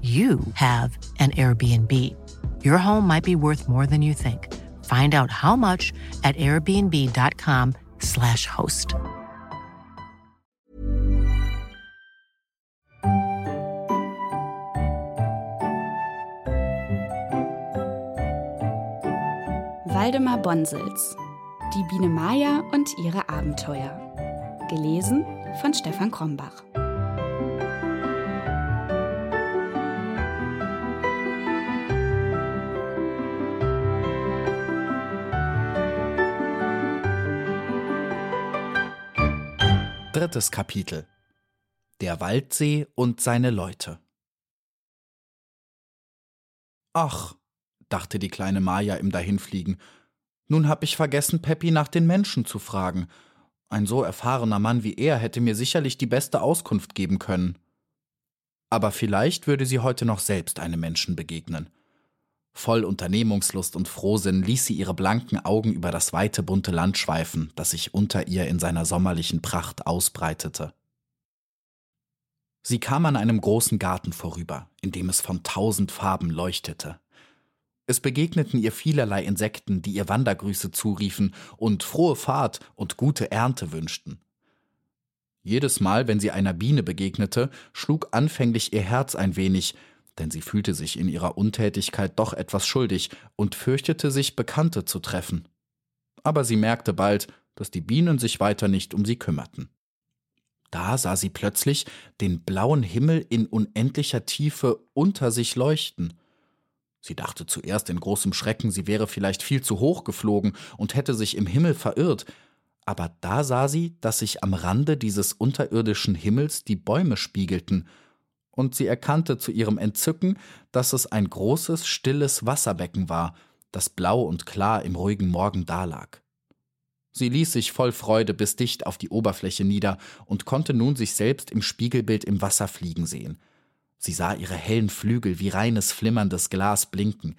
you have an Airbnb. Your home might be worth more than you think. Find out how much at airbnb.com/slash host. Waldemar Bonsels Die Biene Maya und ihre Abenteuer. Gelesen von Stefan Krombach. Drittes Kapitel Der Waldsee und seine Leute Ach, dachte die kleine Maja im Dahinfliegen, nun hab ich vergessen, Peppi nach den Menschen zu fragen. Ein so erfahrener Mann wie er hätte mir sicherlich die beste Auskunft geben können. Aber vielleicht würde sie heute noch selbst einem Menschen begegnen. Voll Unternehmungslust und Frohsinn ließ sie ihre blanken Augen über das weite bunte Land schweifen, das sich unter ihr in seiner sommerlichen Pracht ausbreitete. Sie kam an einem großen Garten vorüber, in dem es von tausend Farben leuchtete. Es begegneten ihr vielerlei Insekten, die ihr Wandergrüße zuriefen und frohe Fahrt und gute Ernte wünschten. Jedes Mal, wenn sie einer Biene begegnete, schlug anfänglich ihr Herz ein wenig, denn sie fühlte sich in ihrer Untätigkeit doch etwas schuldig und fürchtete sich, Bekannte zu treffen. Aber sie merkte bald, dass die Bienen sich weiter nicht um sie kümmerten. Da sah sie plötzlich den blauen Himmel in unendlicher Tiefe unter sich leuchten. Sie dachte zuerst in großem Schrecken, sie wäre vielleicht viel zu hoch geflogen und hätte sich im Himmel verirrt, aber da sah sie, dass sich am Rande dieses unterirdischen Himmels die Bäume spiegelten und sie erkannte zu ihrem Entzücken, dass es ein großes, stilles Wasserbecken war, das blau und klar im ruhigen Morgen dalag. Sie ließ sich voll Freude bis dicht auf die Oberfläche nieder und konnte nun sich selbst im Spiegelbild im Wasser fliegen sehen. Sie sah ihre hellen Flügel wie reines flimmerndes Glas blinken,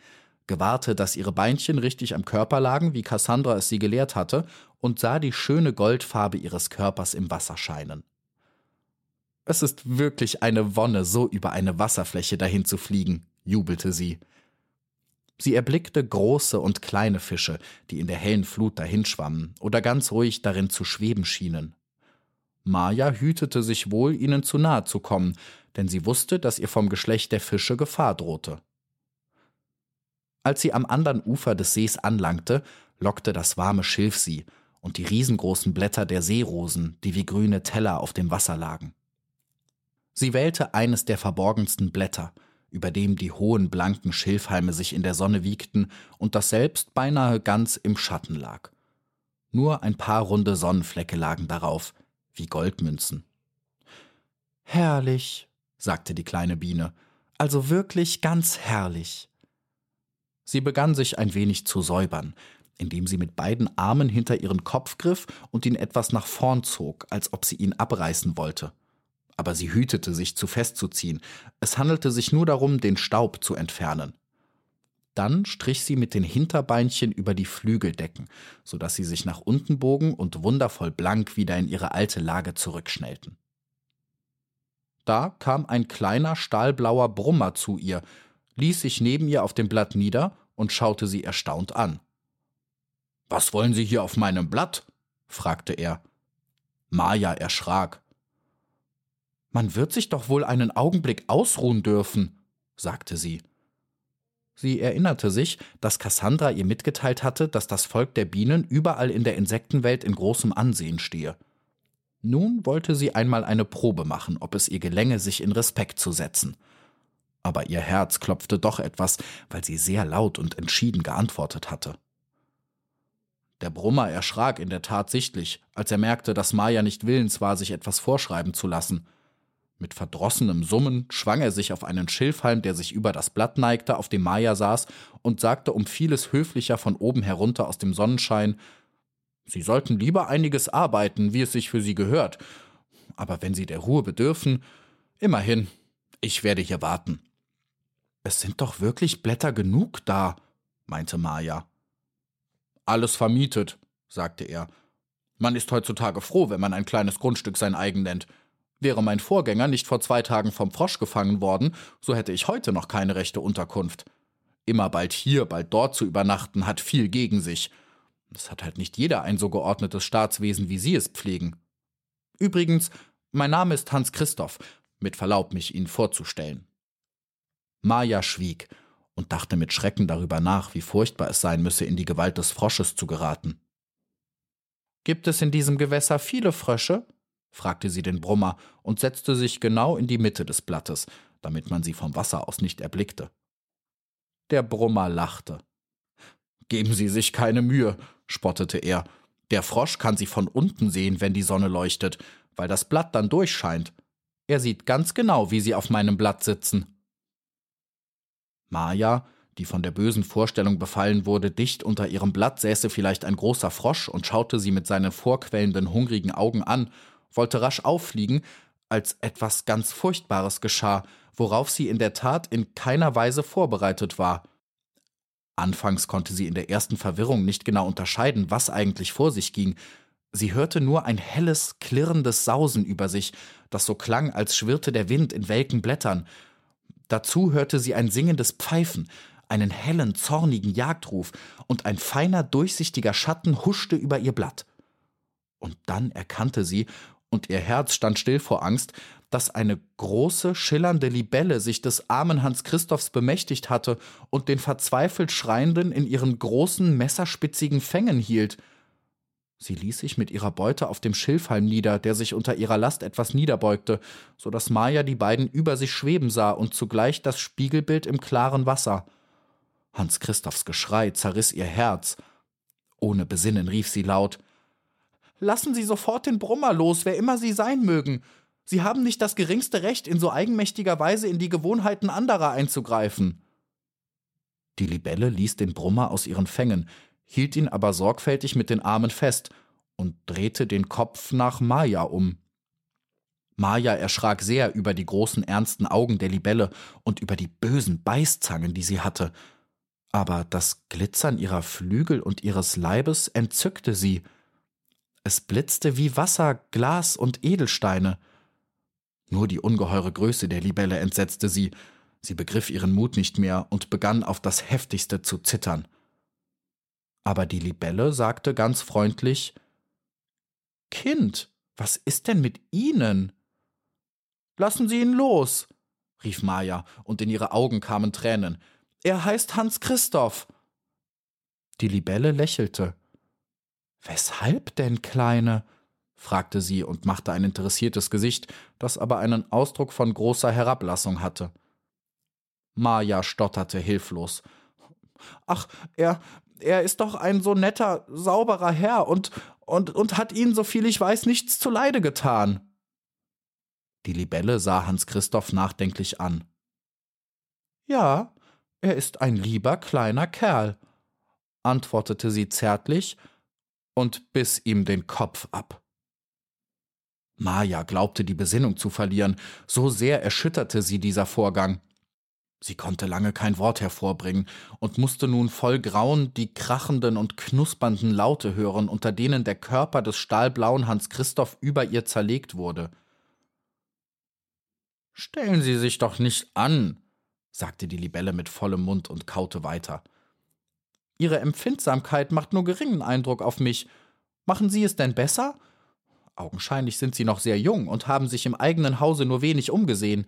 gewahrte, dass ihre Beinchen richtig am Körper lagen, wie Cassandra es sie gelehrt hatte, und sah die schöne Goldfarbe ihres Körpers im Wasser scheinen. Es ist wirklich eine Wonne, so über eine Wasserfläche dahin zu fliegen, jubelte sie. Sie erblickte große und kleine Fische, die in der hellen Flut dahinschwammen oder ganz ruhig darin zu schweben schienen. Maja hütete sich wohl, ihnen zu nahe zu kommen, denn sie wusste, dass ihr vom Geschlecht der Fische Gefahr drohte. Als sie am anderen Ufer des Sees anlangte, lockte das warme Schilf sie und die riesengroßen Blätter der Seerosen, die wie grüne Teller auf dem Wasser lagen. Sie wählte eines der verborgensten Blätter, über dem die hohen blanken Schilfhalme sich in der Sonne wiegten und das selbst beinahe ganz im Schatten lag. Nur ein paar runde Sonnenflecke lagen darauf, wie Goldmünzen. Herrlich, sagte die kleine Biene, also wirklich ganz herrlich. Sie begann sich ein wenig zu säubern, indem sie mit beiden Armen hinter ihren Kopf griff und ihn etwas nach vorn zog, als ob sie ihn abreißen wollte. Aber sie hütete sich zu festzuziehen, es handelte sich nur darum, den Staub zu entfernen. Dann strich sie mit den Hinterbeinchen über die Flügeldecken, so dass sie sich nach unten bogen und wundervoll blank wieder in ihre alte Lage zurückschnellten. Da kam ein kleiner stahlblauer Brummer zu ihr, ließ sich neben ihr auf dem Blatt nieder und schaute sie erstaunt an. Was wollen Sie hier auf meinem Blatt? fragte er. Maja erschrak. Man wird sich doch wohl einen Augenblick ausruhen dürfen, sagte sie. Sie erinnerte sich, dass Cassandra ihr mitgeteilt hatte, dass das Volk der Bienen überall in der Insektenwelt in großem Ansehen stehe. Nun wollte sie einmal eine Probe machen, ob es ihr gelänge, sich in Respekt zu setzen. Aber ihr Herz klopfte doch etwas, weil sie sehr laut und entschieden geantwortet hatte. Der Brummer erschrak in der Tat sichtlich, als er merkte, dass Maja nicht willens war, sich etwas vorschreiben zu lassen. Mit verdrossenem Summen schwang er sich auf einen Schilfhalm, der sich über das Blatt neigte, auf dem Maja saß, und sagte um vieles höflicher von oben herunter aus dem Sonnenschein Sie sollten lieber einiges arbeiten, wie es sich für Sie gehört. Aber wenn Sie der Ruhe bedürfen, immerhin, ich werde hier warten. Es sind doch wirklich Blätter genug da, meinte Maja. Alles vermietet, sagte er. Man ist heutzutage froh, wenn man ein kleines Grundstück sein eigen nennt. Wäre mein Vorgänger nicht vor zwei Tagen vom Frosch gefangen worden, so hätte ich heute noch keine rechte Unterkunft. Immer bald hier, bald dort zu übernachten, hat viel gegen sich. Es hat halt nicht jeder ein so geordnetes Staatswesen, wie Sie es pflegen. Übrigens, mein Name ist Hans Christoph, mit Verlaub, mich Ihnen vorzustellen. Maja schwieg und dachte mit Schrecken darüber nach, wie furchtbar es sein müsse, in die Gewalt des Frosches zu geraten. Gibt es in diesem Gewässer viele Frösche? Fragte sie den Brummer und setzte sich genau in die Mitte des Blattes, damit man sie vom Wasser aus nicht erblickte. Der Brummer lachte. Geben Sie sich keine Mühe, spottete er. Der Frosch kann Sie von unten sehen, wenn die Sonne leuchtet, weil das Blatt dann durchscheint. Er sieht ganz genau, wie Sie auf meinem Blatt sitzen. Maja, die von der bösen Vorstellung befallen wurde, dicht unter ihrem Blatt säße vielleicht ein großer Frosch und schaute sie mit seinen vorquellenden, hungrigen Augen an wollte rasch auffliegen, als etwas ganz Furchtbares geschah, worauf sie in der Tat in keiner Weise vorbereitet war. Anfangs konnte sie in der ersten Verwirrung nicht genau unterscheiden, was eigentlich vor sich ging. Sie hörte nur ein helles, klirrendes Sausen über sich, das so klang, als schwirrte der Wind in welken Blättern. Dazu hörte sie ein singendes Pfeifen, einen hellen, zornigen Jagdruf, und ein feiner, durchsichtiger Schatten huschte über ihr Blatt. Und dann erkannte sie, und ihr Herz stand still vor Angst, dass eine große, schillernde Libelle sich des armen Hans Christophs bemächtigt hatte und den verzweifelt Schreienden in ihren großen, messerspitzigen Fängen hielt. Sie ließ sich mit ihrer Beute auf dem Schilfhalm nieder, der sich unter ihrer Last etwas niederbeugte, so dass Maja die beiden über sich schweben sah und zugleich das Spiegelbild im klaren Wasser. Hans Christophs Geschrei zerriss ihr Herz. Ohne Besinnen rief sie laut Lassen Sie sofort den Brummer los, wer immer Sie sein mögen. Sie haben nicht das geringste Recht, in so eigenmächtiger Weise in die Gewohnheiten anderer einzugreifen. Die Libelle ließ den Brummer aus ihren Fängen, hielt ihn aber sorgfältig mit den Armen fest und drehte den Kopf nach Maja um. Maja erschrak sehr über die großen ernsten Augen der Libelle und über die bösen Beißzangen, die sie hatte. Aber das Glitzern ihrer Flügel und ihres Leibes entzückte sie. Es blitzte wie Wasser, Glas und Edelsteine. Nur die ungeheure Größe der Libelle entsetzte sie. Sie begriff ihren Mut nicht mehr und begann auf das heftigste zu zittern. Aber die Libelle sagte ganz freundlich Kind, was ist denn mit Ihnen? Lassen Sie ihn los, rief Maja, und in ihre Augen kamen Tränen. Er heißt Hans Christoph. Die Libelle lächelte. Weshalb denn, Kleine? fragte sie und machte ein interessiertes Gesicht, das aber einen Ausdruck von großer Herablassung hatte. Maja stotterte hilflos. Ach, er, er ist doch ein so netter, sauberer Herr und, und, und hat Ihnen, so viel ich weiß, nichts zuleide getan. Die Libelle sah Hans Christoph nachdenklich an. Ja, er ist ein lieber kleiner Kerl, antwortete sie zärtlich und biss ihm den Kopf ab. Maja glaubte die Besinnung zu verlieren, so sehr erschütterte sie dieser Vorgang. Sie konnte lange kein Wort hervorbringen und musste nun voll Grauen die krachenden und knuspernden Laute hören, unter denen der Körper des stahlblauen Hans Christoph über ihr zerlegt wurde. Stellen Sie sich doch nicht an, sagte die Libelle mit vollem Mund und kaute weiter. Ihre Empfindsamkeit macht nur geringen Eindruck auf mich. Machen Sie es denn besser? Augenscheinlich sind Sie noch sehr jung und haben sich im eigenen Hause nur wenig umgesehen.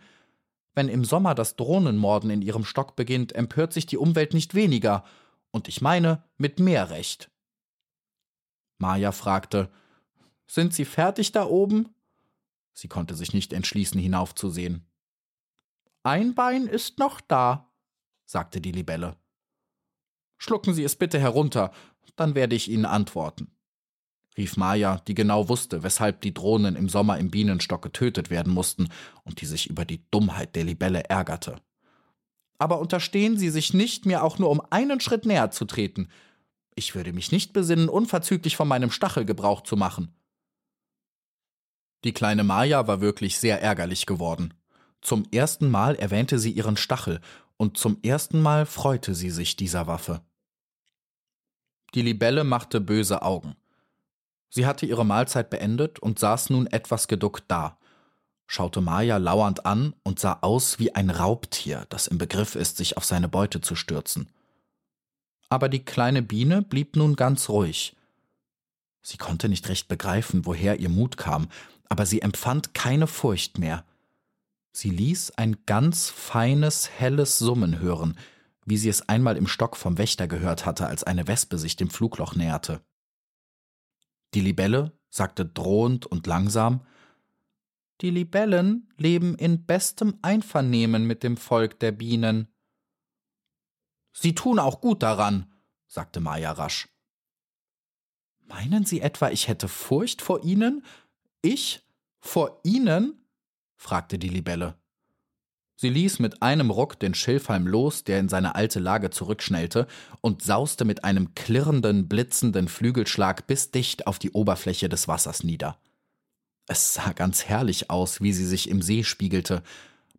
Wenn im Sommer das Drohnenmorden in Ihrem Stock beginnt, empört sich die Umwelt nicht weniger, und ich meine mit mehr Recht. Maja fragte Sind Sie fertig da oben? Sie konnte sich nicht entschließen, hinaufzusehen. Ein Bein ist noch da, sagte die Libelle. Schlucken Sie es bitte herunter, dann werde ich Ihnen antworten, rief Maja, die genau wusste, weshalb die Drohnen im Sommer im Bienenstock getötet werden mussten und die sich über die Dummheit der Libelle ärgerte. Aber unterstehen Sie sich nicht, mir auch nur um einen Schritt näher zu treten. Ich würde mich nicht besinnen, unverzüglich von meinem Stachel Gebrauch zu machen. Die kleine Maja war wirklich sehr ärgerlich geworden. Zum ersten Mal erwähnte sie ihren Stachel, und zum ersten Mal freute sie sich dieser Waffe. Die Libelle machte böse Augen. Sie hatte ihre Mahlzeit beendet und saß nun etwas geduckt da, schaute Maja lauernd an und sah aus wie ein Raubtier, das im Begriff ist, sich auf seine Beute zu stürzen. Aber die kleine Biene blieb nun ganz ruhig. Sie konnte nicht recht begreifen, woher ihr Mut kam, aber sie empfand keine Furcht mehr. Sie ließ ein ganz feines, helles Summen hören, wie sie es einmal im Stock vom Wächter gehört hatte, als eine Wespe sich dem Flugloch näherte. Die Libelle sagte drohend und langsam Die Libellen leben in bestem Einvernehmen mit dem Volk der Bienen. Sie tun auch gut daran, sagte Maja rasch. Meinen Sie etwa, ich hätte Furcht vor Ihnen? Ich? Vor Ihnen? fragte die Libelle. Sie ließ mit einem Ruck den Schilfhalm los, der in seine alte Lage zurückschnellte, und sauste mit einem klirrenden, blitzenden Flügelschlag bis dicht auf die Oberfläche des Wassers nieder. Es sah ganz herrlich aus, wie sie sich im See spiegelte.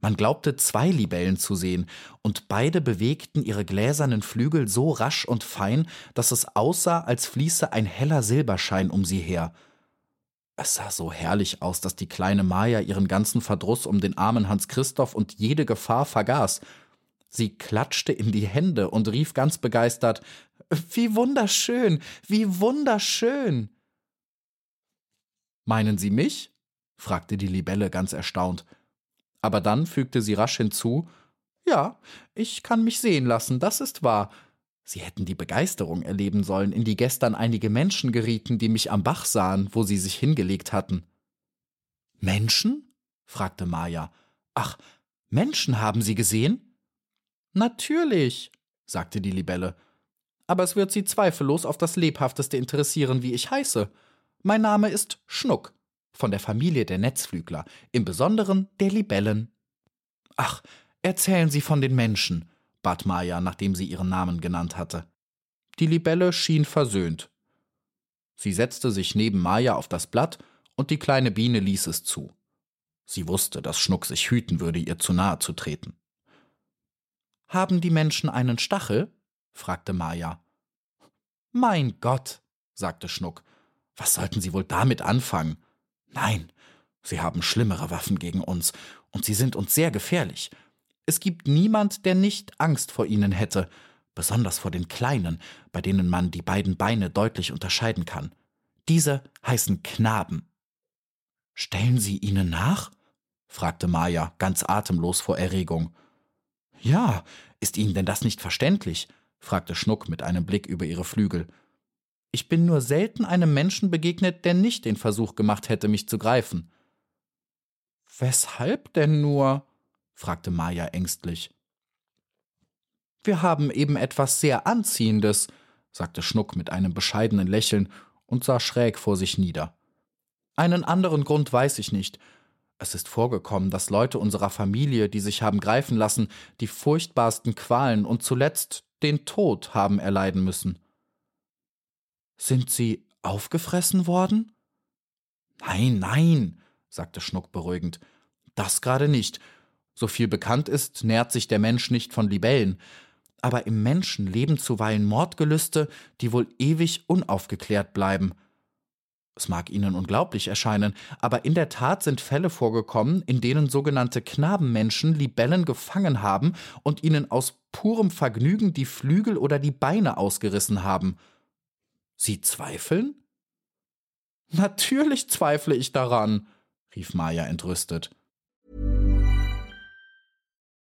Man glaubte zwei Libellen zu sehen, und beide bewegten ihre gläsernen Flügel so rasch und fein, dass es aussah, als fließe ein heller Silberschein um sie her – es sah so herrlich aus, dass die kleine Maja ihren ganzen Verdruss um den armen Hans Christoph und jede Gefahr vergaß. Sie klatschte in die Hände und rief ganz begeistert Wie wunderschön, wie wunderschön. Meinen Sie mich? fragte die Libelle ganz erstaunt. Aber dann fügte sie rasch hinzu Ja, ich kann mich sehen lassen, das ist wahr. Sie hätten die Begeisterung erleben sollen, in die gestern einige Menschen gerieten, die mich am Bach sahen, wo sie sich hingelegt hatten. Menschen? fragte Maja. Ach, Menschen haben Sie gesehen? Natürlich, sagte die Libelle. Aber es wird Sie zweifellos auf das lebhafteste interessieren, wie ich heiße. Mein Name ist Schnuck, von der Familie der Netzflügler, im Besonderen der Libellen. Ach, erzählen Sie von den Menschen, bat Maja, nachdem sie ihren Namen genannt hatte. Die Libelle schien versöhnt. Sie setzte sich neben Maja auf das Blatt und die kleine Biene ließ es zu. Sie wusste, dass Schnuck sich hüten würde, ihr zu nahe zu treten. Haben die Menschen einen Stachel? fragte Maja. Mein Gott, sagte Schnuck, was sollten sie wohl damit anfangen? Nein, sie haben schlimmere Waffen gegen uns, und sie sind uns sehr gefährlich, es gibt niemand, der nicht Angst vor ihnen hätte, besonders vor den Kleinen, bei denen man die beiden Beine deutlich unterscheiden kann. Diese heißen Knaben. Stellen Sie ihnen nach? fragte Maja, ganz atemlos vor Erregung. Ja, ist Ihnen denn das nicht verständlich? fragte Schnuck mit einem Blick über ihre Flügel. Ich bin nur selten einem Menschen begegnet, der nicht den Versuch gemacht hätte, mich zu greifen. Weshalb denn nur? Fragte Maya ängstlich. Wir haben eben etwas sehr Anziehendes, sagte Schnuck mit einem bescheidenen Lächeln und sah schräg vor sich nieder. Einen anderen Grund weiß ich nicht. Es ist vorgekommen, dass Leute unserer Familie, die sich haben greifen lassen, die furchtbarsten Qualen und zuletzt den Tod haben erleiden müssen. Sind Sie aufgefressen worden? Nein, nein, sagte Schnuck beruhigend. Das gerade nicht. So viel bekannt ist, nährt sich der Mensch nicht von Libellen. Aber im Menschen leben zuweilen Mordgelüste, die wohl ewig unaufgeklärt bleiben. Es mag Ihnen unglaublich erscheinen, aber in der Tat sind Fälle vorgekommen, in denen sogenannte Knabenmenschen Libellen gefangen haben und ihnen aus purem Vergnügen die Flügel oder die Beine ausgerissen haben. Sie zweifeln? Natürlich zweifle ich daran, rief Maya entrüstet.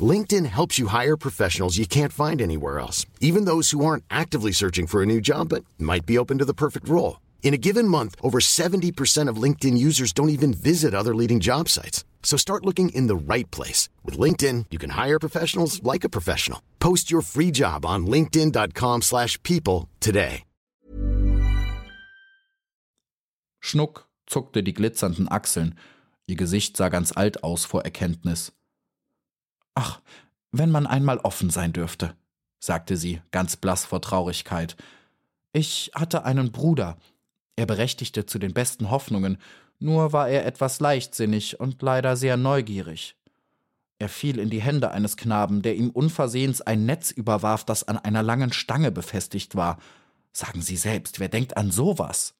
LinkedIn helps you hire professionals you can't find anywhere else, even those who aren't actively searching for a new job but might be open to the perfect role. In a given month, over 70% of LinkedIn users don't even visit other leading job sites. So start looking in the right place. With LinkedIn, you can hire professionals like a professional. Post your free job on linkedin.com slash people today. Schnuck zuckte die glitzernden Achseln. Ihr Gesicht sah ganz alt aus vor Erkenntnis. Ach, wenn man einmal offen sein dürfte, sagte sie, ganz blass vor Traurigkeit. Ich hatte einen Bruder. Er berechtigte zu den besten Hoffnungen, nur war er etwas leichtsinnig und leider sehr neugierig. Er fiel in die Hände eines Knaben, der ihm unversehens ein Netz überwarf, das an einer langen Stange befestigt war. Sagen Sie selbst, wer denkt an sowas?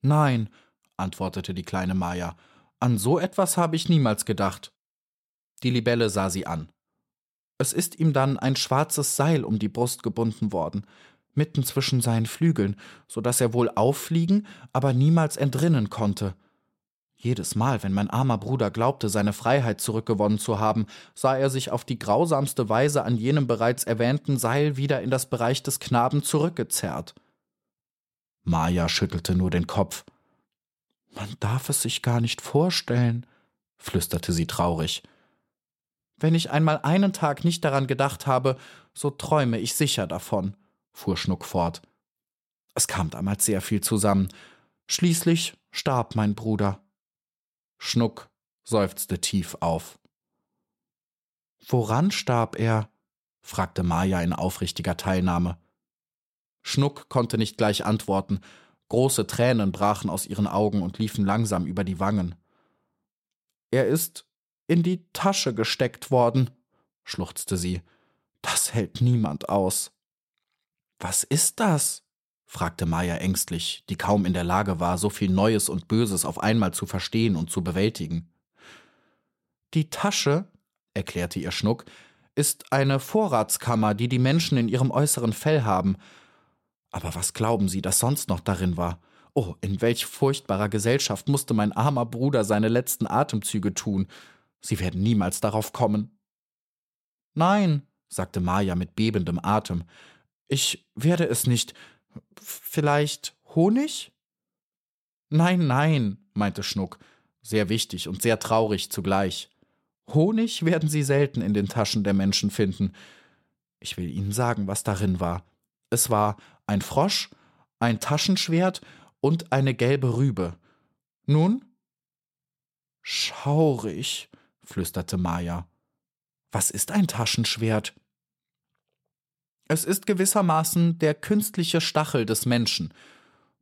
Nein, antwortete die kleine Maja, an so etwas habe ich niemals gedacht. Die Libelle sah sie an. Es ist ihm dann ein schwarzes Seil um die Brust gebunden worden, mitten zwischen seinen Flügeln, so dass er wohl auffliegen, aber niemals entrinnen konnte. Jedes Mal, wenn mein armer Bruder glaubte, seine Freiheit zurückgewonnen zu haben, sah er sich auf die grausamste Weise an jenem bereits erwähnten Seil wieder in das Bereich des Knaben zurückgezerrt. Maja schüttelte nur den Kopf. Man darf es sich gar nicht vorstellen, flüsterte sie traurig. Wenn ich einmal einen Tag nicht daran gedacht habe, so träume ich sicher davon, fuhr Schnuck fort. Es kam damals sehr viel zusammen. Schließlich starb mein Bruder. Schnuck seufzte tief auf. Woran starb er? fragte Maja in aufrichtiger Teilnahme. Schnuck konnte nicht gleich antworten. Große Tränen brachen aus ihren Augen und liefen langsam über die Wangen. Er ist in die Tasche gesteckt worden, schluchzte sie. Das hält niemand aus. Was ist das? fragte Maya ängstlich, die kaum in der Lage war, so viel Neues und Böses auf einmal zu verstehen und zu bewältigen. Die Tasche, erklärte ihr Schnuck, ist eine Vorratskammer, die die Menschen in ihrem äußeren Fell haben. Aber was glauben Sie, dass sonst noch darin war? Oh, in welch furchtbarer Gesellschaft musste mein armer Bruder seine letzten Atemzüge tun. Sie werden niemals darauf kommen. Nein, sagte Maja mit bebendem Atem. Ich werde es nicht. Vielleicht Honig? Nein, nein, meinte Schnuck, sehr wichtig und sehr traurig zugleich. Honig werden Sie selten in den Taschen der Menschen finden. Ich will Ihnen sagen, was darin war. Es war ein Frosch, ein Taschenschwert und eine gelbe Rübe. Nun? Schaurig, flüsterte Maja. Was ist ein Taschenschwert? Es ist gewissermaßen der künstliche Stachel des Menschen.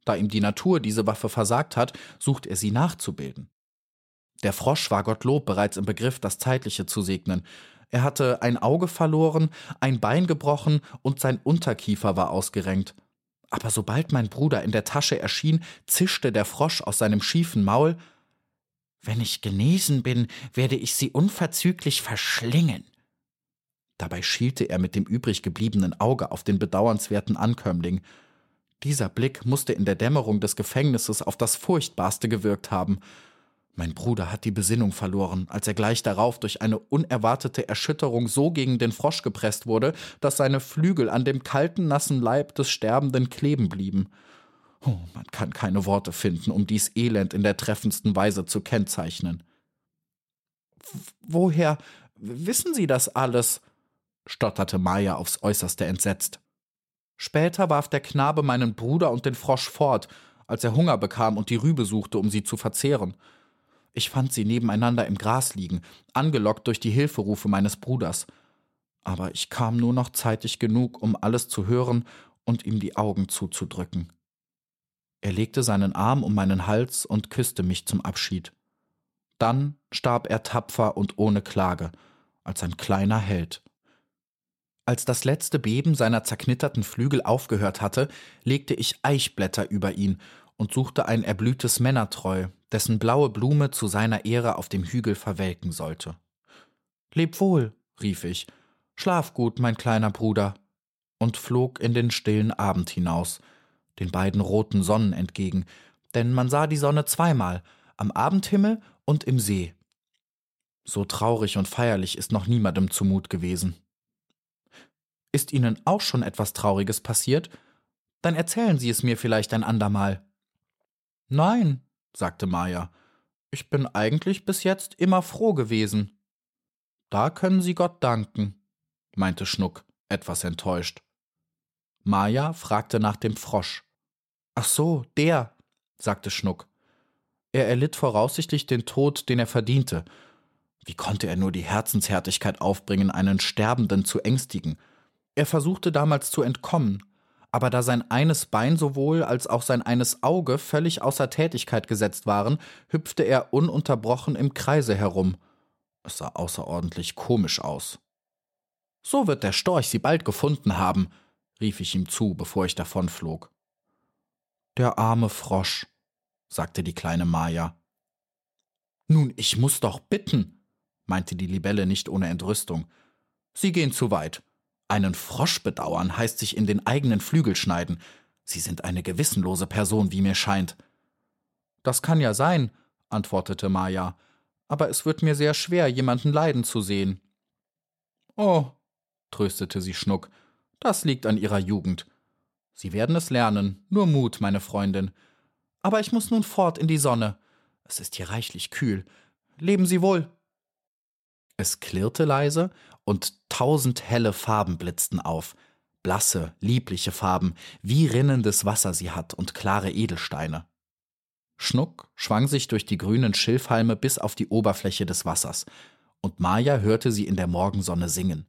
Da ihm die Natur diese Waffe versagt hat, sucht er sie nachzubilden. Der Frosch war Gottlob bereits im Begriff, das Zeitliche zu segnen. Er hatte ein Auge verloren, ein Bein gebrochen und sein Unterkiefer war ausgerenkt. Aber sobald mein Bruder in der Tasche erschien, zischte der Frosch aus seinem schiefen Maul Wenn ich genesen bin, werde ich sie unverzüglich verschlingen. Dabei schielte er mit dem übrig gebliebenen Auge auf den bedauernswerten Ankömmling. Dieser Blick musste in der Dämmerung des Gefängnisses auf das Furchtbarste gewirkt haben. Mein Bruder hat die Besinnung verloren, als er gleich darauf durch eine unerwartete Erschütterung so gegen den Frosch gepresst wurde, dass seine Flügel an dem kalten, nassen Leib des Sterbenden kleben blieben. Oh, man kann keine Worte finden, um dies Elend in der treffendsten Weise zu kennzeichnen. Woher wissen Sie das alles? stotterte Maya aufs äußerste entsetzt. Später warf der Knabe meinen Bruder und den Frosch fort, als er Hunger bekam und die Rübe suchte, um sie zu verzehren. Ich fand sie nebeneinander im Gras liegen, angelockt durch die Hilferufe meines Bruders. Aber ich kam nur noch zeitig genug, um alles zu hören und ihm die Augen zuzudrücken. Er legte seinen Arm um meinen Hals und küsste mich zum Abschied. Dann starb er tapfer und ohne Klage, als ein kleiner Held. Als das letzte Beben seiner zerknitterten Flügel aufgehört hatte, legte ich Eichblätter über ihn und suchte ein erblühtes Männertreu, dessen blaue Blume zu seiner Ehre auf dem Hügel verwelken sollte. Leb wohl, rief ich, schlaf gut, mein kleiner Bruder, und flog in den stillen Abend hinaus, den beiden roten Sonnen entgegen, denn man sah die Sonne zweimal, am Abendhimmel und im See. So traurig und feierlich ist noch niemandem zumut gewesen. Ist Ihnen auch schon etwas Trauriges passiert? Dann erzählen Sie es mir vielleicht ein andermal. Nein, sagte Maja, ich bin eigentlich bis jetzt immer froh gewesen. Da können Sie Gott danken, meinte Schnuck, etwas enttäuscht. Maja fragte nach dem Frosch. Ach so, der, sagte Schnuck. Er erlitt voraussichtlich den Tod, den er verdiente. Wie konnte er nur die Herzenshärtigkeit aufbringen, einen Sterbenden zu ängstigen? Er versuchte damals zu entkommen, aber da sein eines Bein sowohl als auch sein eines Auge völlig außer Tätigkeit gesetzt waren, hüpfte er ununterbrochen im Kreise herum. Es sah außerordentlich komisch aus. So wird der Storch sie bald gefunden haben, rief ich ihm zu, bevor ich davonflog. Der arme Frosch, sagte die kleine Maja. Nun, ich muss doch bitten, meinte die Libelle nicht ohne Entrüstung. Sie gehen zu weit. Einen Frosch bedauern heißt sich in den eigenen Flügel schneiden. Sie sind eine gewissenlose Person, wie mir scheint. Das kann ja sein, antwortete Maja, aber es wird mir sehr schwer, jemanden leiden zu sehen. Oh, tröstete sie Schnuck, das liegt an ihrer Jugend. Sie werden es lernen, nur Mut, meine Freundin. Aber ich muss nun fort in die Sonne. Es ist hier reichlich kühl. Leben Sie wohl. Es klirrte leise, und tausend helle Farben blitzten auf, blasse, liebliche Farben, wie rinnendes Wasser sie hat und klare Edelsteine. Schnuck schwang sich durch die grünen Schilfhalme bis auf die Oberfläche des Wassers, und Maja hörte sie in der Morgensonne singen.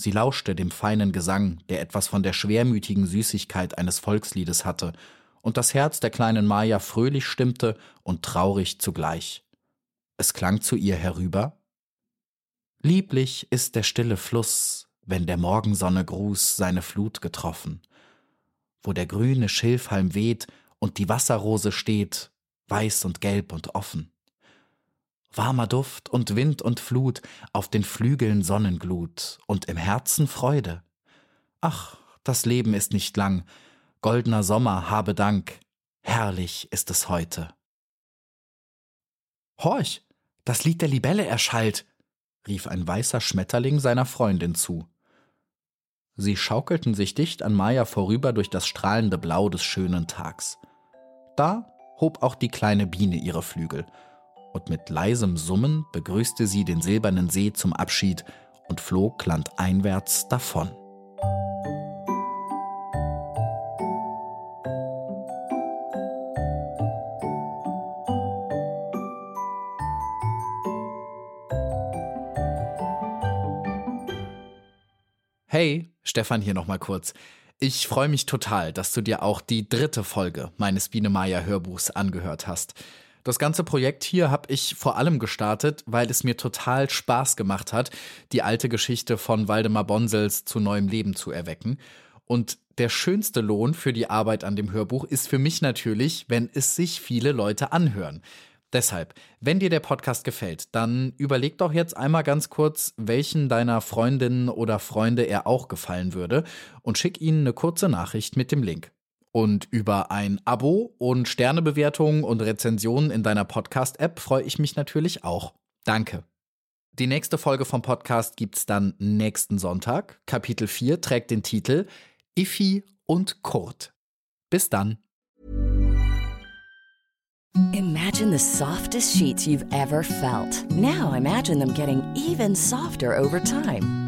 Sie lauschte dem feinen Gesang, der etwas von der schwermütigen Süßigkeit eines Volksliedes hatte, und das Herz der kleinen Maja fröhlich stimmte und traurig zugleich. Es klang zu ihr herüber Lieblich ist der stille Fluss, wenn der Morgensonne Gruß seine Flut getroffen, wo der grüne Schilfhalm weht und die Wasserrose steht, weiß und gelb und offen. Warmer Duft und Wind und Flut, auf den Flügeln Sonnenglut und im Herzen Freude. Ach, das Leben ist nicht lang, goldener Sommer habe Dank, herrlich ist es heute. Horch, das Lied der Libelle erschallt, rief ein weißer Schmetterling seiner Freundin zu. Sie schaukelten sich dicht an Maya vorüber durch das strahlende Blau des schönen Tags. Da hob auch die kleine Biene ihre Flügel, und mit leisem Summen begrüßte sie den silbernen See zum Abschied und flog landeinwärts davon. Hey, Stefan hier nochmal kurz. Ich freue mich total, dass du dir auch die dritte Folge meines Biene Meier Hörbuchs angehört hast. Das ganze Projekt hier habe ich vor allem gestartet, weil es mir total Spaß gemacht hat, die alte Geschichte von Waldemar Bonsels zu neuem Leben zu erwecken. Und der schönste Lohn für die Arbeit an dem Hörbuch ist für mich natürlich, wenn es sich viele Leute anhören. Deshalb, wenn dir der Podcast gefällt, dann überleg doch jetzt einmal ganz kurz, welchen deiner Freundinnen oder Freunde er auch gefallen würde und schick ihnen eine kurze Nachricht mit dem Link. Und über ein Abo und Sternebewertungen und Rezensionen in deiner Podcast-App freue ich mich natürlich auch. Danke. Die nächste Folge vom Podcast gibt's dann nächsten Sonntag. Kapitel 4 trägt den Titel Iffi und Kurt. Bis dann. Imagine the softest sheets you've ever felt. Now imagine them getting even softer over time.